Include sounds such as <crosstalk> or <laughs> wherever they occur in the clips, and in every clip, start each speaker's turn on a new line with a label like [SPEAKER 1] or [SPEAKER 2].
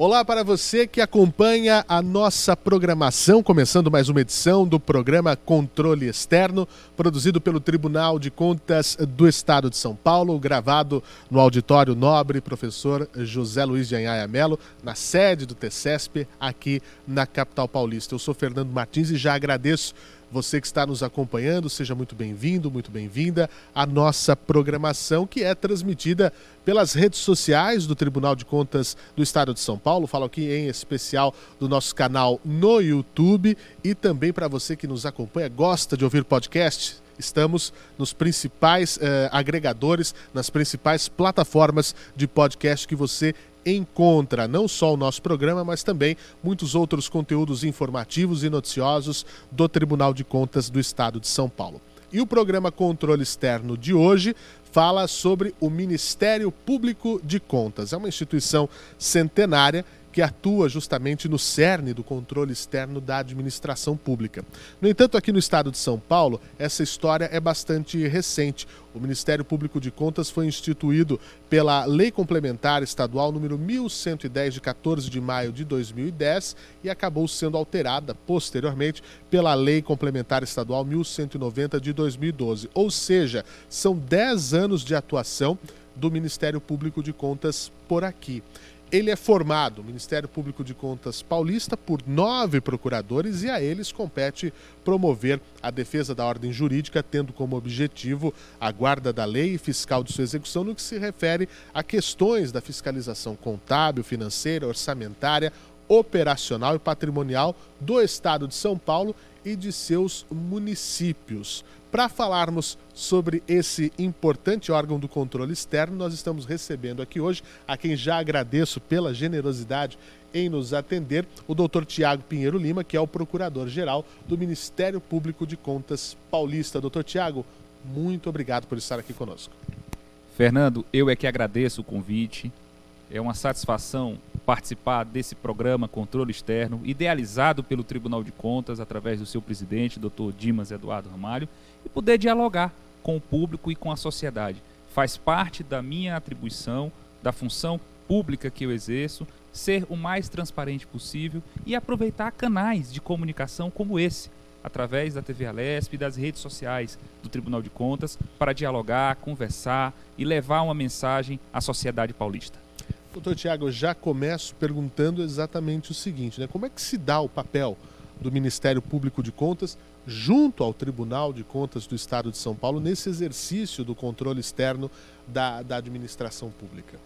[SPEAKER 1] Olá para você que acompanha a nossa programação, começando mais uma edição do programa Controle Externo, produzido pelo Tribunal de Contas do Estado de São Paulo, gravado no Auditório Nobre Professor José Luiz de Anhaia Melo, na sede do TCESP, aqui na capital paulista. Eu sou Fernando Martins e já agradeço você que está nos acompanhando, seja muito bem-vindo, muito bem-vinda à nossa programação que é transmitida pelas redes sociais do Tribunal de Contas do Estado de São Paulo. Falo aqui em especial do nosso canal no YouTube e também para você que nos acompanha, gosta de ouvir podcast. Estamos nos principais eh, agregadores, nas principais plataformas de podcast que você encontra não só o nosso programa, mas também muitos outros conteúdos informativos e noticiosos do Tribunal de Contas do Estado de São Paulo. E o programa Controle Externo de hoje fala sobre o Ministério Público de Contas. É uma instituição centenária que atua justamente no cerne do controle externo da administração pública. No entanto, aqui no estado de São Paulo, essa história é bastante recente. O Ministério Público de Contas foi instituído pela Lei Complementar Estadual número 1110 de 14 de maio de 2010 e acabou sendo alterada posteriormente pela Lei Complementar Estadual 1190 de 2012. Ou seja, são 10 anos de atuação do Ministério Público de Contas por aqui. Ele é formado, Ministério Público de Contas Paulista, por nove procuradores e a eles compete promover a defesa da ordem jurídica, tendo como objetivo a guarda da lei e fiscal de sua execução no que se refere a questões da fiscalização contábil, financeira, orçamentária, operacional e patrimonial do Estado de São Paulo e de seus municípios. Para falarmos sobre esse importante órgão do controle externo, nós estamos recebendo aqui hoje, a quem já agradeço pela generosidade em nos atender, o doutor Tiago Pinheiro Lima, que é o procurador-geral do Ministério Público de Contas Paulista. Doutor Tiago, muito obrigado por estar aqui conosco.
[SPEAKER 2] Fernando, eu é que agradeço o convite. É uma satisfação participar desse programa Controle Externo, idealizado pelo Tribunal de Contas através do seu presidente, doutor Dimas Eduardo Ramalho, e poder dialogar com o público e com a sociedade. Faz parte da minha atribuição, da função pública que eu exerço, ser o mais transparente possível e aproveitar canais de comunicação como esse, através da TV Alesp e das redes sociais do Tribunal de Contas, para dialogar, conversar e levar uma mensagem à sociedade paulista.
[SPEAKER 1] Doutor Tiago, eu já começo perguntando exatamente o seguinte, né? Como é que se dá o papel do Ministério Público de Contas junto ao Tribunal de Contas do Estado de São Paulo nesse exercício do controle externo da, da administração pública?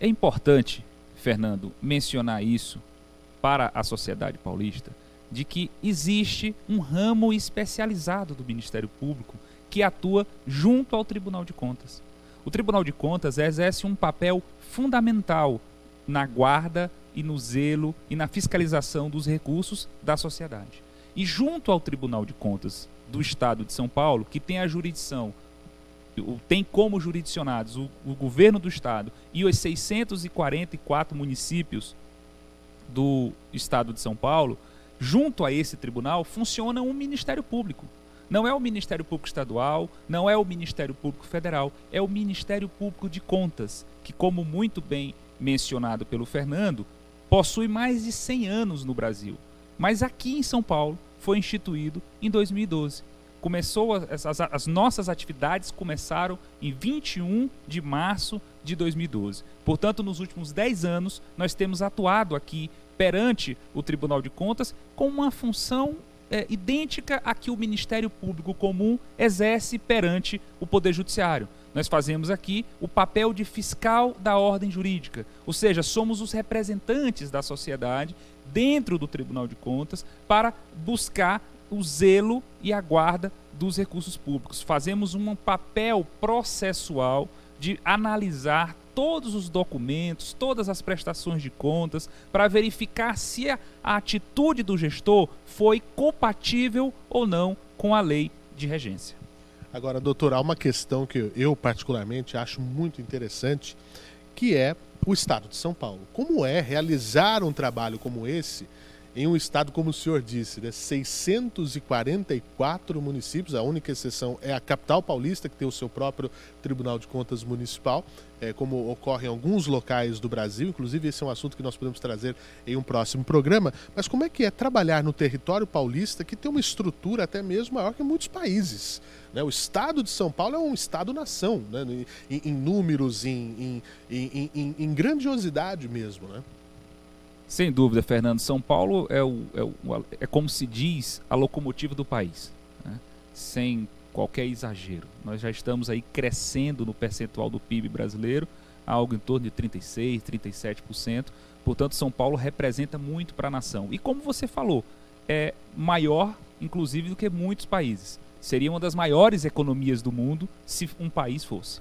[SPEAKER 2] É importante, Fernando, mencionar isso para a sociedade paulista, de que existe um ramo especializado do Ministério Público que atua junto ao Tribunal de Contas. O Tribunal de Contas exerce um papel fundamental na guarda e no zelo e na fiscalização dos recursos da sociedade. E junto ao Tribunal de Contas do Estado de São Paulo, que tem a jurisdição, tem como jurisdicionados o, o governo do Estado e os 644 municípios do Estado de São Paulo, junto a esse tribunal funciona um Ministério Público. Não é o Ministério Público Estadual, não é o Ministério Público Federal, é o Ministério Público de Contas, que, como muito bem mencionado pelo Fernando, possui mais de 100 anos no Brasil. Mas aqui em São Paulo foi instituído em 2012. Começou as, as, as, nossas atividades começaram em 21 de março de 2012. Portanto, nos últimos 10 anos, nós temos atuado aqui perante o Tribunal de Contas com uma função é, idêntica à que o Ministério Público Comum exerce perante o Poder Judiciário. Nós fazemos aqui o papel de fiscal da ordem jurídica, ou seja, somos os representantes da sociedade dentro do Tribunal de Contas para buscar o zelo e a guarda dos recursos públicos. Fazemos um papel processual de analisar todos os documentos, todas as prestações de contas, para verificar se a, atitude do gestor foi compatível ou não com a lei de regência.
[SPEAKER 1] Agora, doutor, há uma questão que eu particularmente acho muito interessante, que é o Estado de São Paulo. Como é realizar um trabalho como esse em um estado, como o senhor disse, né, 644 municípios, a única exceção é a capital paulista, que tem o seu próprio Tribunal de Contas Municipal, é, como ocorre em alguns locais do Brasil, inclusive esse é um assunto que nós podemos trazer em um próximo programa. Mas como é que é trabalhar no território paulista, que tem uma estrutura até mesmo maior que muitos países? Né? O estado de São Paulo é um estado-nação, né? em, em, números, em, em, em grandiosidade mesmo. Né?
[SPEAKER 2] Sem dúvida, Fernando. São Paulo é, o, é, o, é como se diz a locomotiva do país, né? sem qualquer exagero. Nós já estamos aí crescendo no percentual do PIB brasileiro, algo em torno de 36, 37%. Portanto, São Paulo representa muito para a nação. E como você falou, é maior, inclusive, do que muitos países. Seria uma das maiores economias do mundo se um país fosse.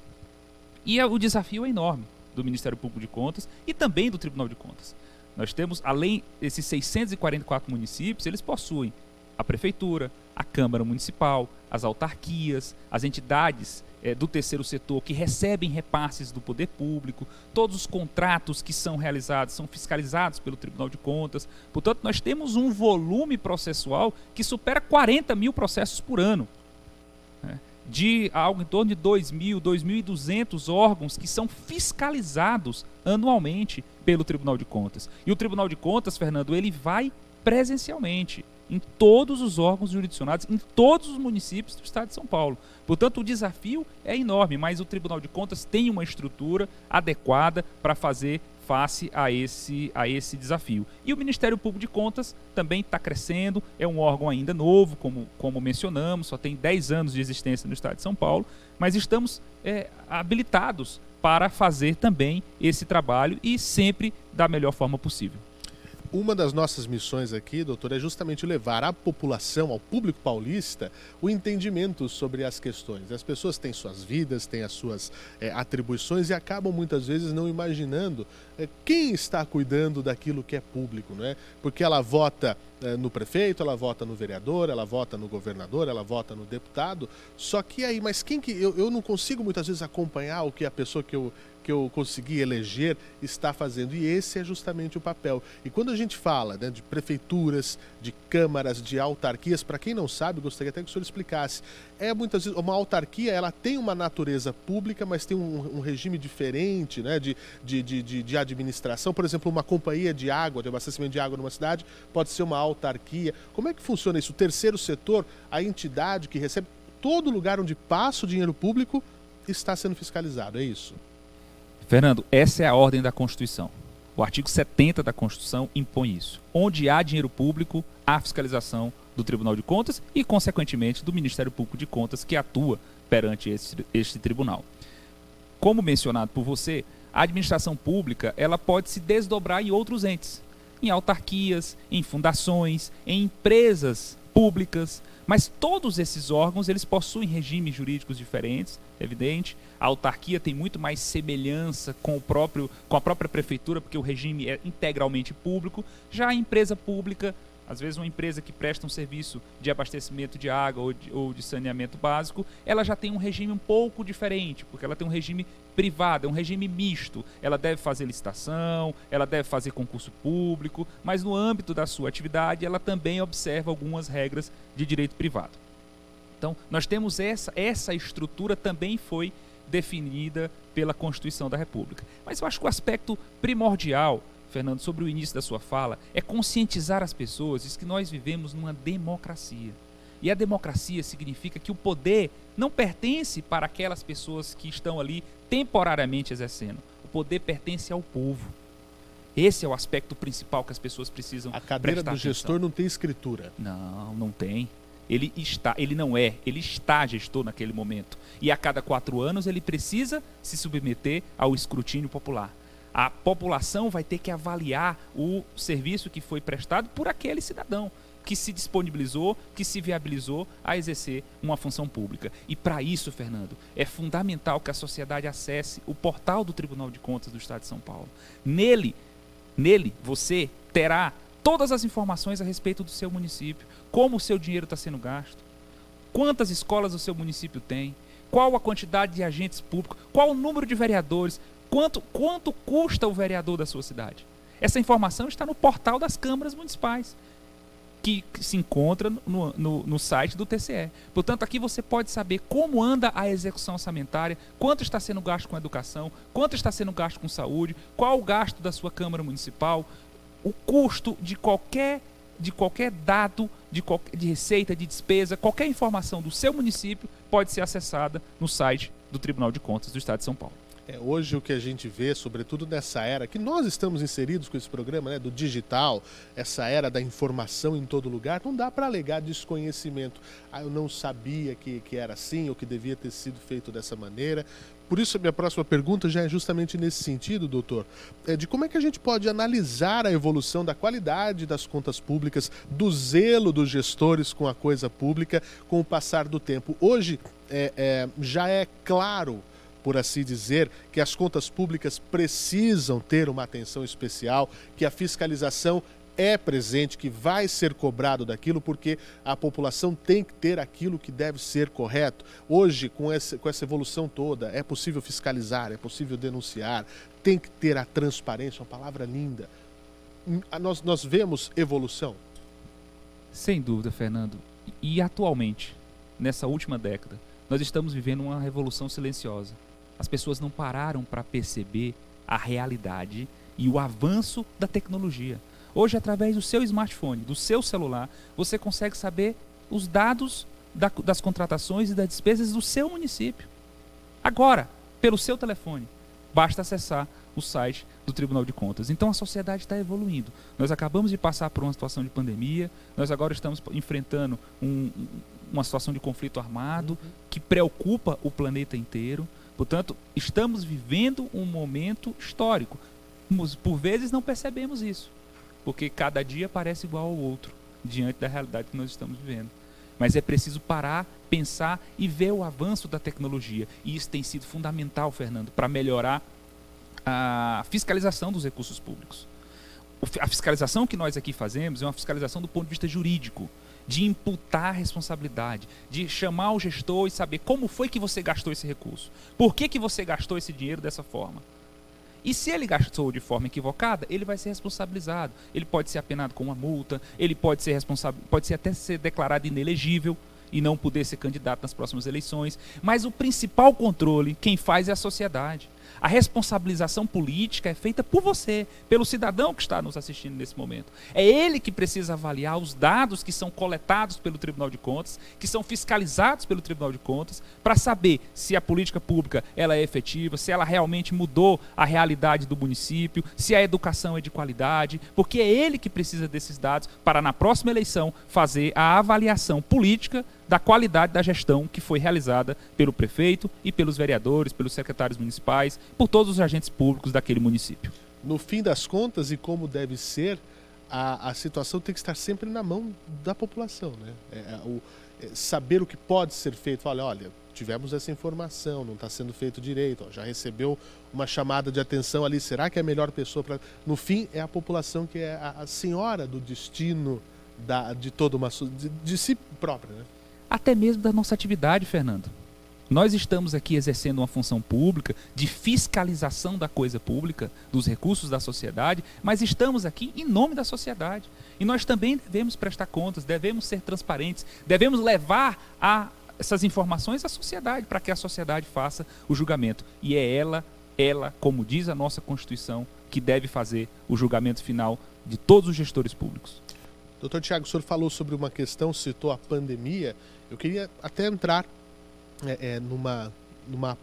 [SPEAKER 2] E é, o desafio é enorme do Ministério Público de Contas e também do Tribunal de Contas. Nós temos, além desses 644 municípios, eles possuem a prefeitura, a Câmara Municipal, as autarquias, as entidades é, do terceiro setor que recebem repasses do poder público, todos os contratos que são realizados são fiscalizados pelo Tribunal de Contas. Portanto, nós temos um volume processual que supera 40 mil processos por ano. De algo em torno de 2.000, 2.200 órgãos que são fiscalizados anualmente pelo Tribunal de Contas. E o Tribunal de Contas, Fernando, ele vai presencialmente em todos os órgãos jurisdicionados, em todos os municípios do estado de São Paulo. Portanto, o desafio é enorme, mas o Tribunal de Contas tem uma estrutura adequada para fazer face a esse, a esse desafio. E o Ministério Público de Contas também está crescendo, é um órgão ainda novo, como, como mencionamos, só tem 10 anos de existência no estado de São Paulo, mas estamos é, habilitados para fazer também esse trabalho e sempre da melhor forma possível
[SPEAKER 1] uma das nossas missões aqui, doutor, é justamente levar à população, ao público paulista, o entendimento sobre as questões. As pessoas têm suas vidas, têm as suas é, atribuições e acabam muitas vezes não imaginando é, quem está cuidando daquilo que é público, não é? Porque ela vota é, no prefeito, ela vota no vereador, ela vota no governador, ela vota no deputado. Só que aí, mas quem que eu, eu não consigo muitas vezes acompanhar o que a pessoa que eu que eu consegui eleger está fazendo. E esse é justamente o papel. E quando a gente fala né, de prefeituras, de câmaras, de autarquias, para quem não sabe, gostaria até que o senhor explicasse. É muitas vezes uma autarquia, ela tem uma natureza pública, mas tem um, um regime diferente né, de, de, de, de, administração. Por exemplo, uma companhia de água, de abastecimento de água numa cidade, pode ser uma autarquia. Como é que funciona isso? O terceiro setor, a entidade que recebe todo lugar onde passa o dinheiro público está sendo fiscalizado, é isso?
[SPEAKER 2] Fernando, essa é a ordem da Constituição. O artigo 70 da Constituição impõe isso. Onde há dinheiro público, há fiscalização do Tribunal de Contas e, consequentemente, do Ministério Público de Contas, que atua perante este, tribunal. Como mencionado por você, a administração pública ela pode se desdobrar em outros entes, em autarquias, em fundações, em empresas públicas, mas todos esses órgãos eles possuem regimes jurídicos diferentes, evidente. A autarquia tem muito mais semelhança com o próprio com a própria prefeitura, porque o regime é integralmente público. Já a empresa pública às vezes uma empresa que presta um serviço de abastecimento de água ou de, ou de, saneamento básico, ela já tem um regime um pouco diferente, porque ela tem um regime privado, é um regime misto. Ela deve fazer licitação, ela deve fazer concurso público, mas no âmbito da sua atividade ela também observa algumas regras de direito privado. Então, nós temos essa, essa estrutura também foi definida pela Constituição da República. Mas eu acho que o aspecto primordial Fernando, sobre o início da sua fala, é conscientizar as pessoas de que nós vivemos numa democracia. E a democracia significa que o poder não pertence para aquelas pessoas que estão ali temporariamente exercendo. O poder pertence ao povo. Esse é o aspecto principal que as pessoas precisam
[SPEAKER 1] A cadeira do
[SPEAKER 2] atenção.
[SPEAKER 1] gestor não tem escritura.
[SPEAKER 2] Não, não tem. Ele está, ele não é, ele está gestor naquele momento. E a cada quatro anos ele precisa se submeter ao escrutínio popular a população vai ter que avaliar o serviço que foi prestado por aquele cidadão que se disponibilizou, que se viabilizou a exercer uma função pública. E para isso, Fernando, é fundamental que a sociedade acesse o portal do Tribunal de Contas do Estado de São Paulo. Nele, nele você terá todas as informações a respeito do seu município, como o seu dinheiro está sendo gasto, quantas escolas o seu município tem, qual a quantidade de agentes públicos, qual o número de vereadores, Quanto, quanto custa o vereador da sua cidade? Essa informação está no portal das câmaras municipais que se encontra no, no, no, site do TCE. Portanto, aqui você pode saber como anda a execução orçamentária, quanto está sendo gasto com educação, quanto está sendo gasto com saúde, qual o gasto da sua Câmara Municipal, o custo de qualquer, de qualquer dado de, qualquer, de receita, de despesa, qualquer informação do seu município pode ser acessada no site do Tribunal de Contas do Estado de São Paulo.
[SPEAKER 1] É, hoje o que a gente vê, sobretudo nessa era que nós estamos inseridos com esse programa, né, do digital, essa era da informação em todo lugar, não dá para alegar desconhecimento. Ah, eu não sabia que, que era assim ou que devia ter sido feito dessa maneira. Por isso, a minha próxima pergunta já é justamente nesse sentido, doutor, é de como é que a gente pode analisar a evolução da qualidade das contas públicas, do zelo dos gestores com a coisa pública com o passar do tempo. Hoje é, é, já é claro por assim dizer, que as contas públicas precisam ter uma atenção especial, que a fiscalização é presente, que vai ser cobrado daquilo, porque a população tem que ter aquilo que deve ser correto. Hoje, com essa, com essa evolução toda, é possível fiscalizar, é possível denunciar, tem que ter a transparência, uma palavra linda. Hum, nós, nós vemos evolução?
[SPEAKER 2] Sem dúvida, Fernando. E atualmente, nessa última década, nós estamos vivendo uma revolução silenciosa as pessoas não pararam para perceber a realidade e o avanço da tecnologia. Hoje, através do seu smartphone, do seu celular, você consegue saber os dados da, das contratações e das despesas do seu município. Agora, pelo seu telefone, basta acessar o site do Tribunal de Contas. Então a sociedade está evoluindo. Nós acabamos de passar por uma situação de pandemia, nós agora estamos enfrentando um, uma situação de conflito armado uhum. que preocupa o planeta inteiro. Portanto, estamos vivendo um momento histórico. Por vezes não percebemos isso, porque cada dia parece igual ao outro, diante da realidade que nós estamos vivendo. Mas é preciso parar, pensar e ver o avanço da tecnologia. E isso tem sido fundamental, Fernando, para melhorar a fiscalização dos recursos públicos. A fiscalização que nós aqui fazemos é uma fiscalização do ponto de vista jurídico de imputar responsabilidade, de chamar o gestor e saber como foi que você gastou esse recurso, por que, que você gastou esse dinheiro dessa forma. E se ele gastou de forma equivocada, ele vai ser responsabilizado. Ele pode ser apenado com uma multa, ele pode ser responsável, pode ser até ser declarado inelegível e não poder ser candidato nas próximas eleições. Mas o principal controle, quem faz é a sociedade. A responsabilização política é feita por você, pelo cidadão que está nos assistindo nesse momento. É ele que precisa avaliar os dados que são coletados pelo Tribunal de Contas, que são fiscalizados pelo Tribunal de Contas, para saber se a política pública ela é efetiva, se ela realmente mudou a realidade do município, se a educação é de qualidade, porque é ele que precisa desses dados para na próxima eleição fazer a avaliação política da qualidade da gestão que foi realizada pelo prefeito e pelos vereadores, pelos secretários municipais, por todos os agentes públicos daquele município.
[SPEAKER 1] No fim das contas, e como deve ser, a, a situação tem que estar sempre na mão da população. Né? É, é o, é, saber o que pode ser feito. Fala, olha, tivemos essa informação, não está sendo feito direito, ó, já recebeu uma chamada de atenção ali, será que é a melhor pessoa para. No fim, é a população que é a, a senhora do destino da, de toda uma. de, de si própria. Né?
[SPEAKER 2] Até mesmo da nossa atividade, Fernando. Nós estamos aqui exercendo uma função pública de fiscalização da coisa pública, dos recursos da sociedade, mas estamos aqui em nome da sociedade. E nós também devemos prestar contas, devemos ser transparentes, devemos levar a essas informações à sociedade para que a sociedade faça o julgamento. E é ela, ela, como diz a nossa Constituição, que deve fazer o julgamento final de todos os gestores públicos.
[SPEAKER 1] Doutor Tiago, o senhor falou sobre uma questão, citou a pandemia. Eu queria até entrar é, é, numa, numa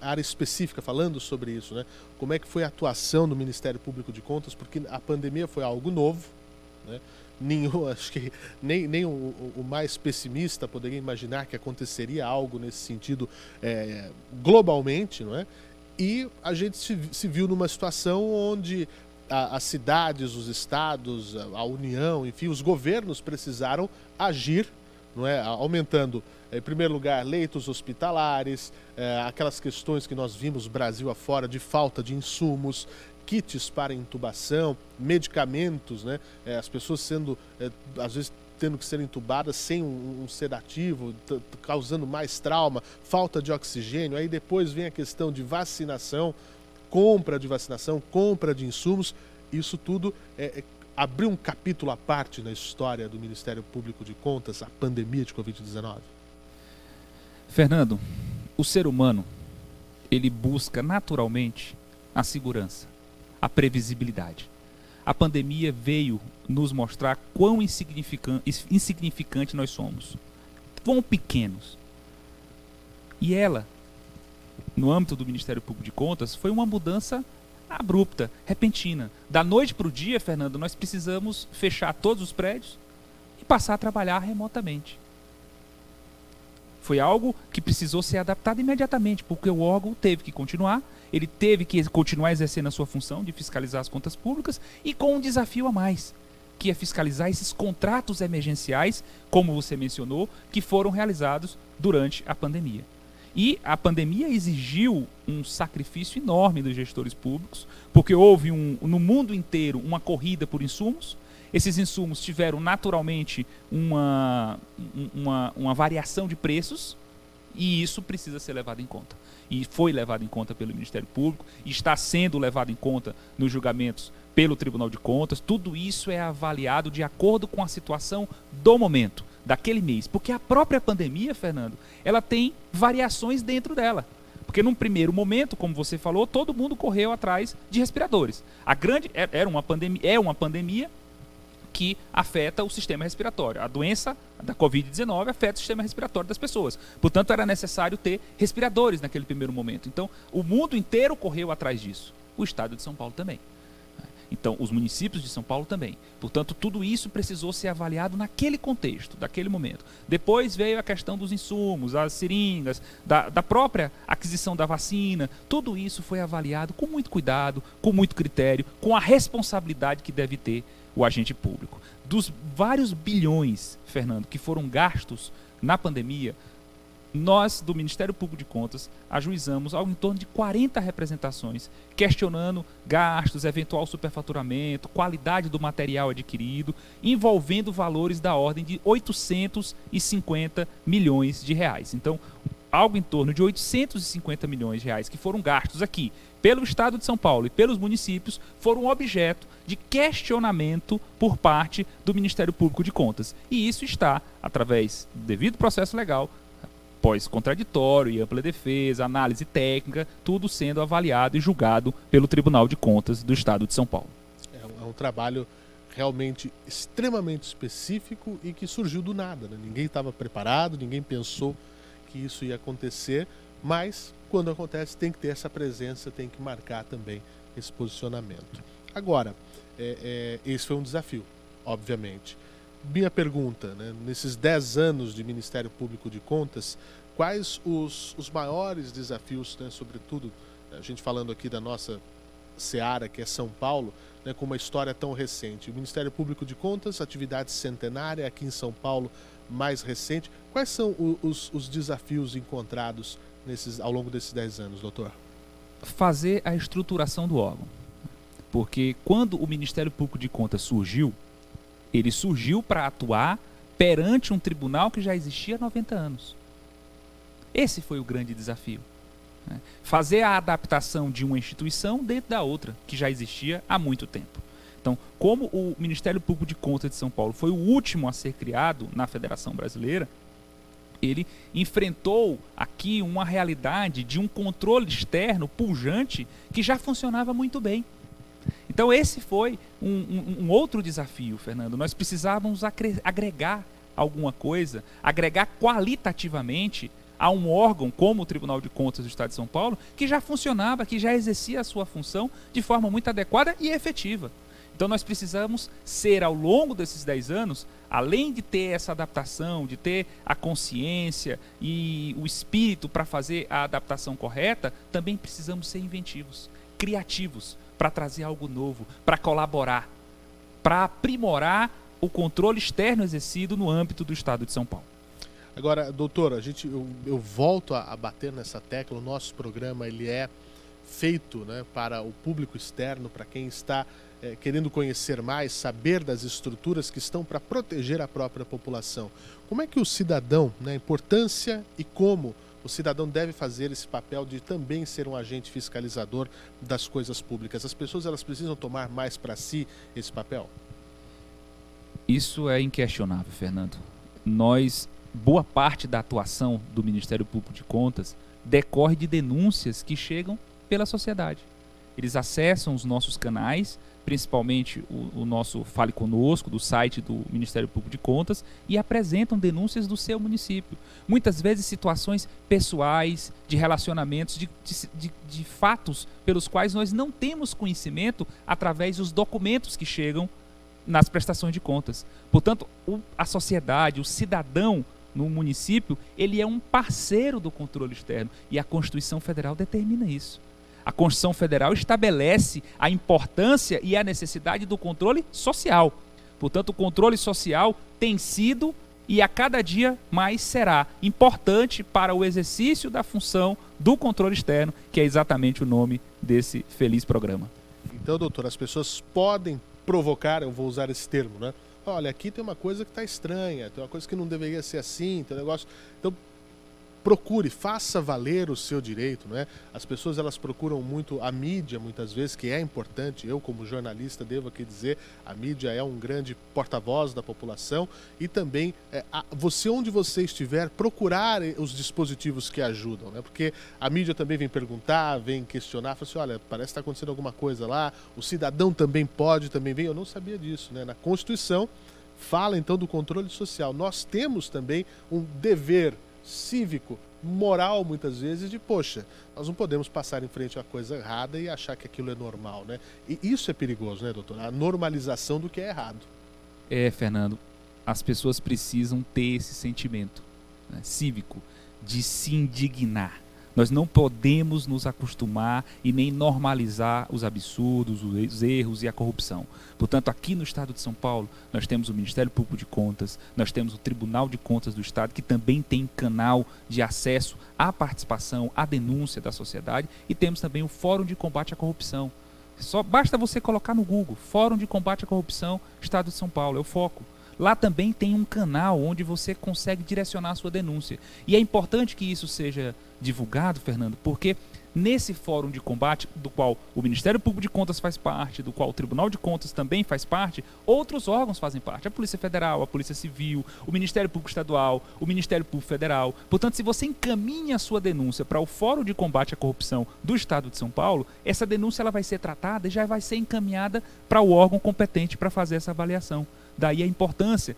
[SPEAKER 1] área específica falando sobre isso, né? Como é que foi a atuação do Ministério Público de Contas? Porque a pandemia foi algo novo, né? Nenhum, <laughs> acho que nem, nem o, o, mais pessimista poderia imaginar que aconteceria algo nesse sentido é, globalmente, não é? E a gente se, se viu numa situação onde a, as cidades, os estados, a, a União, enfim, os governos precisaram agir, não é? Aumentando em primeiro lugar, leitos hospitalares, é, aquelas questões que nós vimos Brasil afora de falta de insumos, kits para intubação, medicamentos, né? É, as pessoas sendo, é, às vezes, tendo que ser entubadas sem um, um sedativo, causando mais trauma, falta de oxigênio. Aí depois vem a questão de vacinação, compra de vacinação, compra de insumos isso tudo é, é, abriu um capítulo à parte na história do Ministério Público de Contas, a pandemia de Covid-19?
[SPEAKER 2] Fernando, o ser humano ele busca naturalmente a segurança, a previsibilidade. A pandemia veio nos mostrar quão insignificante, insignificante nós somos, quão pequenos. E ela, no âmbito do Ministério Público de Contas, foi uma mudança abrupta, repentina. Da noite para o dia, Fernando, nós precisamos fechar todos os prédios e passar a trabalhar remotamente. Foi algo que precisou ser adaptado imediatamente, porque o órgão teve que continuar, ele teve que continuar exercendo a sua função de fiscalizar as contas públicas e com um desafio a mais, que é fiscalizar esses contratos emergenciais, como você mencionou, que foram realizados durante a pandemia. E a pandemia exigiu um sacrifício enorme dos gestores públicos, porque houve um, no mundo inteiro uma corrida por insumos, esses insumos tiveram naturalmente uma, uma, uma variação de preços e isso precisa ser levado em conta. E foi levado em conta pelo Ministério Público, está sendo levado em conta nos julgamentos pelo Tribunal de Contas. Tudo isso é avaliado de acordo com a situação do momento, daquele mês. Porque a própria pandemia, Fernando, ela tem variações dentro dela. Porque num primeiro momento, como você falou, todo mundo correu atrás de respiradores. A grande é, era uma pandemia, é uma pandemia que afeta o sistema respiratório. A doença da Covid-19 afeta o sistema respiratório das pessoas. Portanto, era necessário ter respiradores naquele primeiro momento. Então, o mundo inteiro correu atrás disso. O estado de São Paulo também. Então, os municípios de São Paulo também. Portanto, tudo isso precisou ser avaliado naquele contexto, daquele momento. Depois veio a questão dos insumos, as seringas, da, da própria aquisição da vacina. Tudo isso foi avaliado com muito cuidado, com muito critério, com a responsabilidade que deve ter o agente público. Dos vários bilhões, Fernando, que foram gastos na pandemia, nós, do Ministério Público de Contas, ajuizamos algo em torno de 40 representações, questionando gastos, eventual superfaturamento, qualidade do material adquirido, envolvendo valores da ordem de 850 milhões de reais. Então, algo em torno de 850 milhões de reais que foram gastos aqui pelo Estado de São Paulo e pelos municípios foram objeto de questionamento por parte do Ministério Público de Contas. E isso está, através do devido processo legal, pós-contraditório e ampla defesa, análise técnica, tudo sendo avaliado e julgado pelo Tribunal de Contas do Estado de São Paulo.
[SPEAKER 1] É um, é um trabalho realmente extremamente específico e que surgiu do nada. Né? Ninguém estava preparado, ninguém pensou que isso ia acontecer, mas quando acontece tem que ter essa presença, tem que marcar também esse posicionamento. Agora, é, é, esse foi um desafio, obviamente minha pergunta, né, nesses 10 anos de Ministério Público de Contas, quais os, os maiores desafios, né, sobretudo, a gente falando aqui da nossa seara, que é São Paulo, né, com uma história tão recente. O Ministério Público de Contas, atividade centenária aqui em São Paulo, mais recente. Quais são os, os desafios encontrados nesses, ao longo desses 10 anos, doutor?
[SPEAKER 2] Fazer a estruturação do órgão. Porque quando o Ministério Público de Contas surgiu, ele surgiu para atuar perante um tribunal que já existia há 90 anos. Esse foi o grande desafio. Né? Fazer a adaptação de uma instituição dentro da outra, que já existia há muito tempo. Então, como o Ministério Público de Contas de São Paulo foi o último a ser criado na Federação Brasileira, ele enfrentou aqui uma realidade de um controle externo pujante que já funcionava muito bem. Então, esse foi um, um, um outro desafio, Fernando. Nós precisávamos agregar alguma coisa, agregar qualitativamente a um órgão como o Tribunal de Contas do Estado de São Paulo, que já funcionava, que já exercia a sua função de forma muito adequada e efetiva. Então nós precisamos ser, ao longo desses 10 anos, além de ter essa adaptação, de ter a consciência e o espírito para fazer a adaptação correta, também precisamos ser inventivos, criativos, para trazer algo novo, para colaborar, para aprimorar o controle externo exercido no âmbito do Estado de São Paulo.
[SPEAKER 1] Agora, doutor, a gente, eu, eu volto a, a, bater nessa tecla. O nosso programa ele é feito né, para o público externo, para quem está é, querendo conhecer mais, saber das estruturas que estão para proteger a própria população. Como é que o cidadão, né, a importância e como o cidadão deve fazer esse papel de também ser um agente fiscalizador das coisas públicas. As pessoas elas precisam tomar mais para si esse papel?
[SPEAKER 2] Isso é inquestionável, Fernando. Nós, boa parte da atuação do Ministério Público de Contas decorre de denúncias que chegam pela sociedade. Eles acessam os nossos canais, principalmente o, o, nosso Fale Conosco, do site do Ministério Público de Contas, e apresentam denúncias do seu município. Muitas vezes situações pessoais, de relacionamentos, de, de, de, fatos pelos quais nós não temos conhecimento através dos documentos que chegam nas prestações de contas. Portanto, o, a sociedade, o cidadão no município, ele é um parceiro do controle externo e a Constituição Federal determina isso. A Constituição Federal estabelece a importância e a necessidade do controle social. Portanto, o controle social tem sido e a cada dia mais será importante para o exercício da função do controle externo, que é exatamente o nome desse feliz programa.
[SPEAKER 1] Então, doutor, as pessoas podem provocar, eu vou usar esse termo, né? Olha, aqui tem uma coisa que está estranha, tem uma coisa que não deveria ser assim, tem um negócio. Então, procure, faça valer o seu direito, não é? As pessoas elas procuram muito a mídia muitas vezes, que é importante. Eu como jornalista devo aqui dizer, a mídia é um grande porta-voz da população e também é, a, você onde você estiver procurar os dispositivos que ajudam, né? Porque a mídia também vem perguntar, vem questionar, fala assim, olha, parece que está acontecendo alguma coisa lá. O cidadão também pode, também vem. Eu não sabia disso, né? Na Constituição fala então do controle social. Nós temos também um dever cívico, moral muitas vezes de poxa, nós não podemos passar em frente a coisa errada e achar que aquilo é normal, né? E isso é perigoso, né, doutor? A normalização do que é errado.
[SPEAKER 2] É, Fernando, as pessoas precisam ter esse sentimento né, cívico de se indignar nós não podemos nos acostumar e nem normalizar os absurdos, os erros e a corrupção. Portanto, aqui no Estado de São Paulo, nós temos o Ministério Público de Contas, nós temos o Tribunal de Contas do Estado, que também tem canal de acesso à participação, à denúncia da sociedade, e temos também o Fórum de Combate à Corrupção. Só basta você colocar no Google Fórum de Combate à Corrupção, Estado de São Paulo, é o foco. Lá também tem um canal onde você consegue direcionar a sua denúncia. E é importante que isso seja divulgado, Fernando, porque nesse fórum de combate, do qual o Ministério Público de Contas faz parte, do qual o Tribunal de Contas também faz parte, outros órgãos fazem parte. A Polícia Federal, a Polícia Civil, o Ministério Público Estadual, o Ministério Público Federal. Portanto, se você encaminha a sua denúncia para o Fórum de Combate à Corrupção do Estado de São Paulo, essa denúncia ela vai ser tratada e já vai ser encaminhada para o órgão competente para fazer essa avaliação. Daí a importância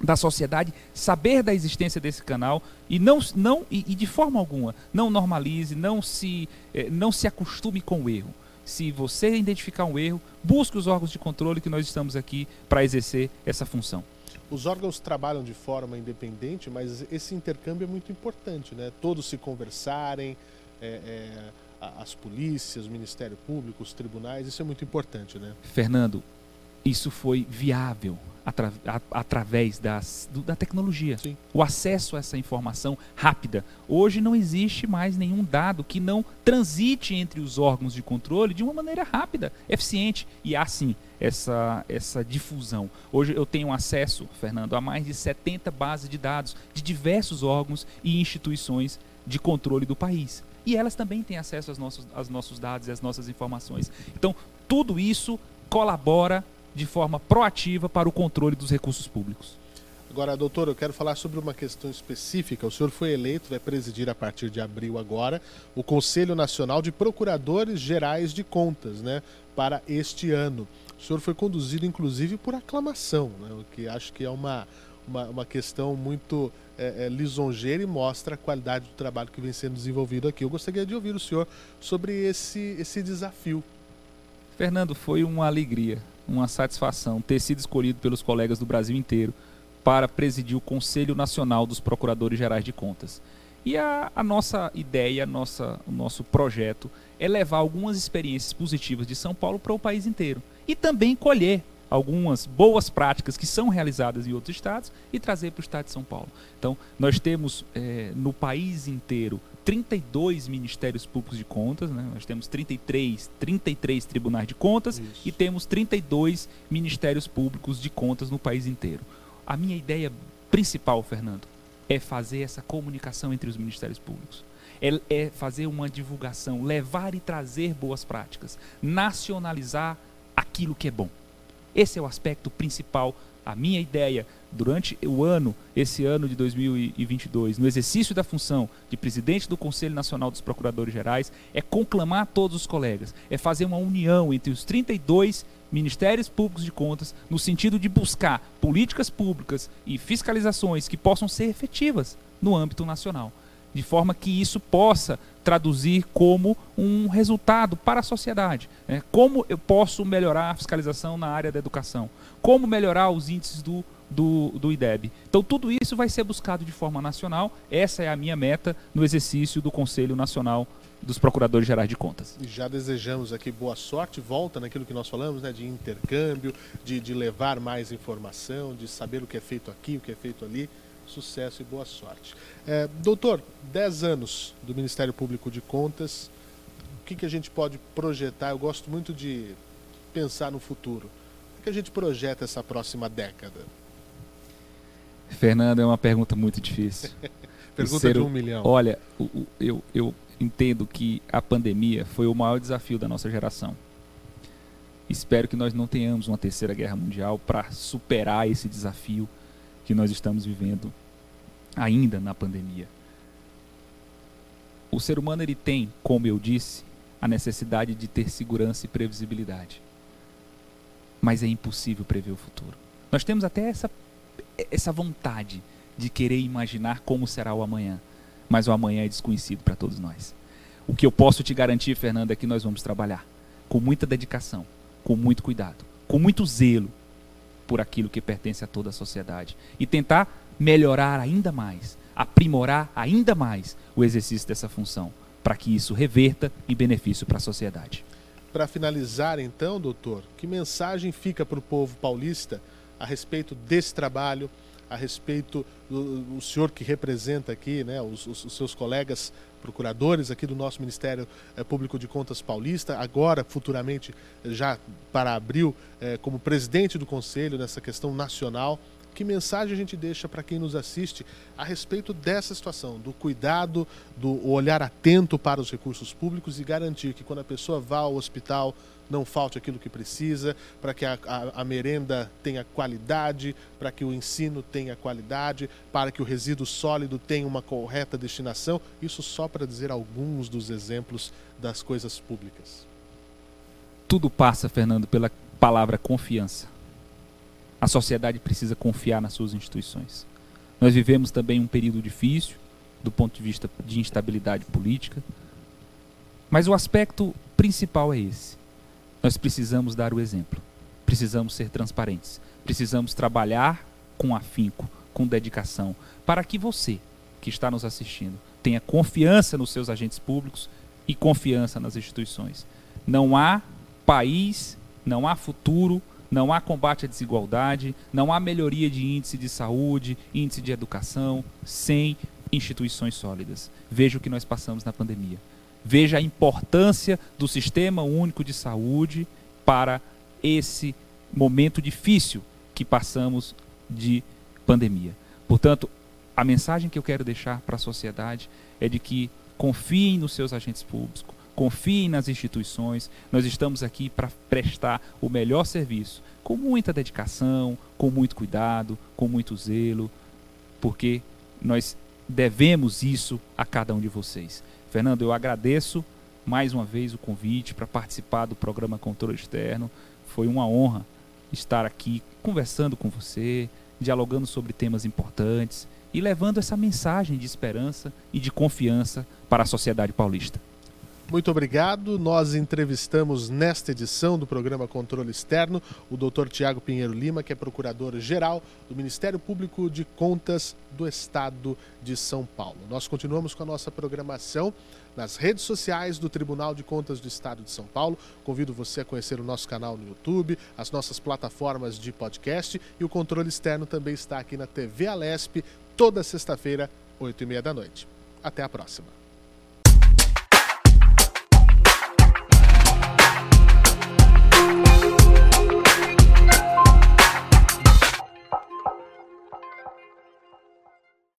[SPEAKER 2] da sociedade saber da existência desse canal e não, não e, e de forma alguma não normalize, não se, eh, não se acostume com o erro. Se você identificar um erro, busque os órgãos de controle que nós estamos aqui para exercer essa função.
[SPEAKER 1] Os órgãos trabalham de forma independente, mas esse intercâmbio é muito importante, né? Todos se conversarem, é, é, as polícias, o Ministério Público, os tribunais, isso é muito importante, né?
[SPEAKER 2] Fernando, isso foi viável atra através das, do, da tecnologia. Sim. O acesso a essa informação rápida. Hoje não existe mais nenhum dado que não transite entre os órgãos de controle de uma maneira rápida, eficiente. E há sim essa, essa difusão. Hoje eu tenho acesso, Fernando, a mais de 70 bases de dados de diversos órgãos e instituições de controle do país. E elas também têm acesso aos nossos, aos nossos dados e às nossas informações. Então, tudo isso colabora de forma proativa para o controle dos recursos públicos.
[SPEAKER 1] Agora, doutor, eu quero falar sobre uma questão específica. O senhor foi eleito, vai presidir a partir de abril agora, o Conselho Nacional de Procuradores Gerais de Contas, né, para este ano. O senhor foi conduzido, inclusive, por aclamação, né, o que acho que é uma, uma, uma questão muito é, é, lisonjeira e mostra a qualidade do trabalho que vem sendo desenvolvido aqui. Eu gostaria de ouvir o senhor sobre esse, esse desafio.
[SPEAKER 2] Fernando, foi uma alegria uma satisfação ter sido escolhido pelos colegas do Brasil inteiro para presidir o Conselho Nacional dos Procuradores Gerais de Contas. E a, a nossa ideia, a nossa, o nosso projeto é levar algumas experiências positivas de São Paulo para o país inteiro e também colher algumas boas práticas que são realizadas em outros estados e trazer para o estado de São Paulo. Então, nós temos é, no país inteiro 32 ministérios públicos de contas, né? nós temos 33, 33 tribunais de contas Isso. e temos 32 ministérios públicos de contas no país inteiro. A minha ideia principal, Fernando, é fazer essa comunicação entre os ministérios públicos. É, é, fazer uma divulgação, levar e trazer boas práticas, nacionalizar aquilo que é bom. Esse é o aspecto principal. A minha ideia durante o ano, esse ano de 2022, no exercício da função de presidente do Conselho Nacional dos Procuradores Gerais, é conclamar todos os colegas, é fazer uma união entre os 32 ministérios públicos de contas no sentido de buscar políticas públicas e fiscalizações que possam ser efetivas no âmbito nacional, de forma que isso possa traduzir como um resultado para a sociedade. Né? Como eu posso melhorar a fiscalização na área da educação? Como melhorar os índices do, do, do IDEB? Então, tudo isso vai ser buscado de forma nacional. Essa é a minha meta no exercício do Conselho Nacional dos Procuradores Gerais de Contas.
[SPEAKER 1] E já desejamos aqui boa sorte, volta naquilo que nós falamos, né, de intercâmbio, de, de levar mais informação, de saber o que é feito aqui, o que é feito ali sucesso e boa sorte. É, doutor, 10 anos do Ministério Público de Contas, o que, que a gente pode projetar? Eu gosto muito de pensar no futuro. O que a gente projeta essa próxima década?
[SPEAKER 2] Fernando, é uma pergunta muito difícil. <laughs>
[SPEAKER 1] pergunta de um milhão.
[SPEAKER 2] Olha, eu, eu entendo que a pandemia foi o maior desafio da nossa geração. Espero que nós não tenhamos uma terceira guerra mundial para superar esse desafio que nós estamos vivendo ainda na pandemia. O ser humano ele tem, como eu disse, a necessidade de ter segurança e previsibilidade. Mas é impossível prever o futuro. Nós temos até essa, essa vontade de querer imaginar como será o amanhã, mas o amanhã é desconhecido para todos nós. O que eu posso te garantir, Fernando, é que nós vamos trabalhar com muita dedicação, com muito cuidado, com muito zelo, por aquilo que pertence a toda a sociedade e tentar melhorar ainda mais, aprimorar ainda mais o exercício dessa função, para que isso reverta em benefício para a sociedade.
[SPEAKER 1] Para finalizar, então, doutor, que mensagem fica para o povo paulista a respeito desse trabalho, a respeito do, do senhor que representa aqui, né, os, os, os seus colegas procuradores aqui do nosso Ministério eh, Público de Contas Paulista, agora, futuramente, já para abril, eh, como presidente do Conselho nessa questão nacional. Que mensagem a gente deixa para quem nos assiste a respeito dessa situação, do cuidado, do olhar atento para os recursos públicos e garantir que quando a pessoa vá ao hospital não falte aquilo que precisa, para que a, a, a merenda tenha qualidade, para que o ensino tenha qualidade, para que o resíduo sólido tenha uma correta destinação. Isso só para dizer alguns dos exemplos das coisas públicas.
[SPEAKER 2] Tudo passa, Fernando, pela palavra confiança. A sociedade precisa confiar nas suas instituições. Nós vivemos também um período difícil do ponto de vista de instabilidade política, mas o aspecto principal é esse. Nós precisamos dar o exemplo. Precisamos ser transparentes. Precisamos trabalhar com afinco, com dedicação, para que você, que está nos assistindo, tenha confiança nos seus agentes públicos e confiança nas instituições. Não há país, não há futuro, não há combate à desigualdade, não há melhoria de índice de saúde, índice de educação, sem instituições sólidas. Veja o que nós passamos na pandemia veja a importância do Sistema Único de Saúde para esse momento difícil que passamos de pandemia. Portanto, a mensagem que eu quero deixar para a sociedade é de que confiem nos seus agentes públicos, confiem nas instituições. Nós estamos aqui para prestar o melhor serviço, com muita dedicação, com muito cuidado, com muito zelo, porque nós devemos isso a cada um de vocês. Fernando, eu agradeço mais uma vez o convite para participar do programa Controle Externo. Foi uma honra estar aqui conversando com você, dialogando sobre temas importantes e levando essa mensagem de esperança e de confiança para a sociedade paulista.
[SPEAKER 1] Muito obrigado. Nós entrevistamos nesta edição do programa Controle Externo o Dr. Tiago Pinheiro Lima, que é procurador-geral do Ministério Público de Contas do Estado de São Paulo. Nós continuamos com a nossa programação nas redes sociais do Tribunal de Contas do Estado de São Paulo. Convido você a conhecer o nosso canal no YouTube, as nossas plataformas de podcast e o controle externo também está aqui na TV Alesp toda sexta-feira, 8 e meia da noite. Até a próxima.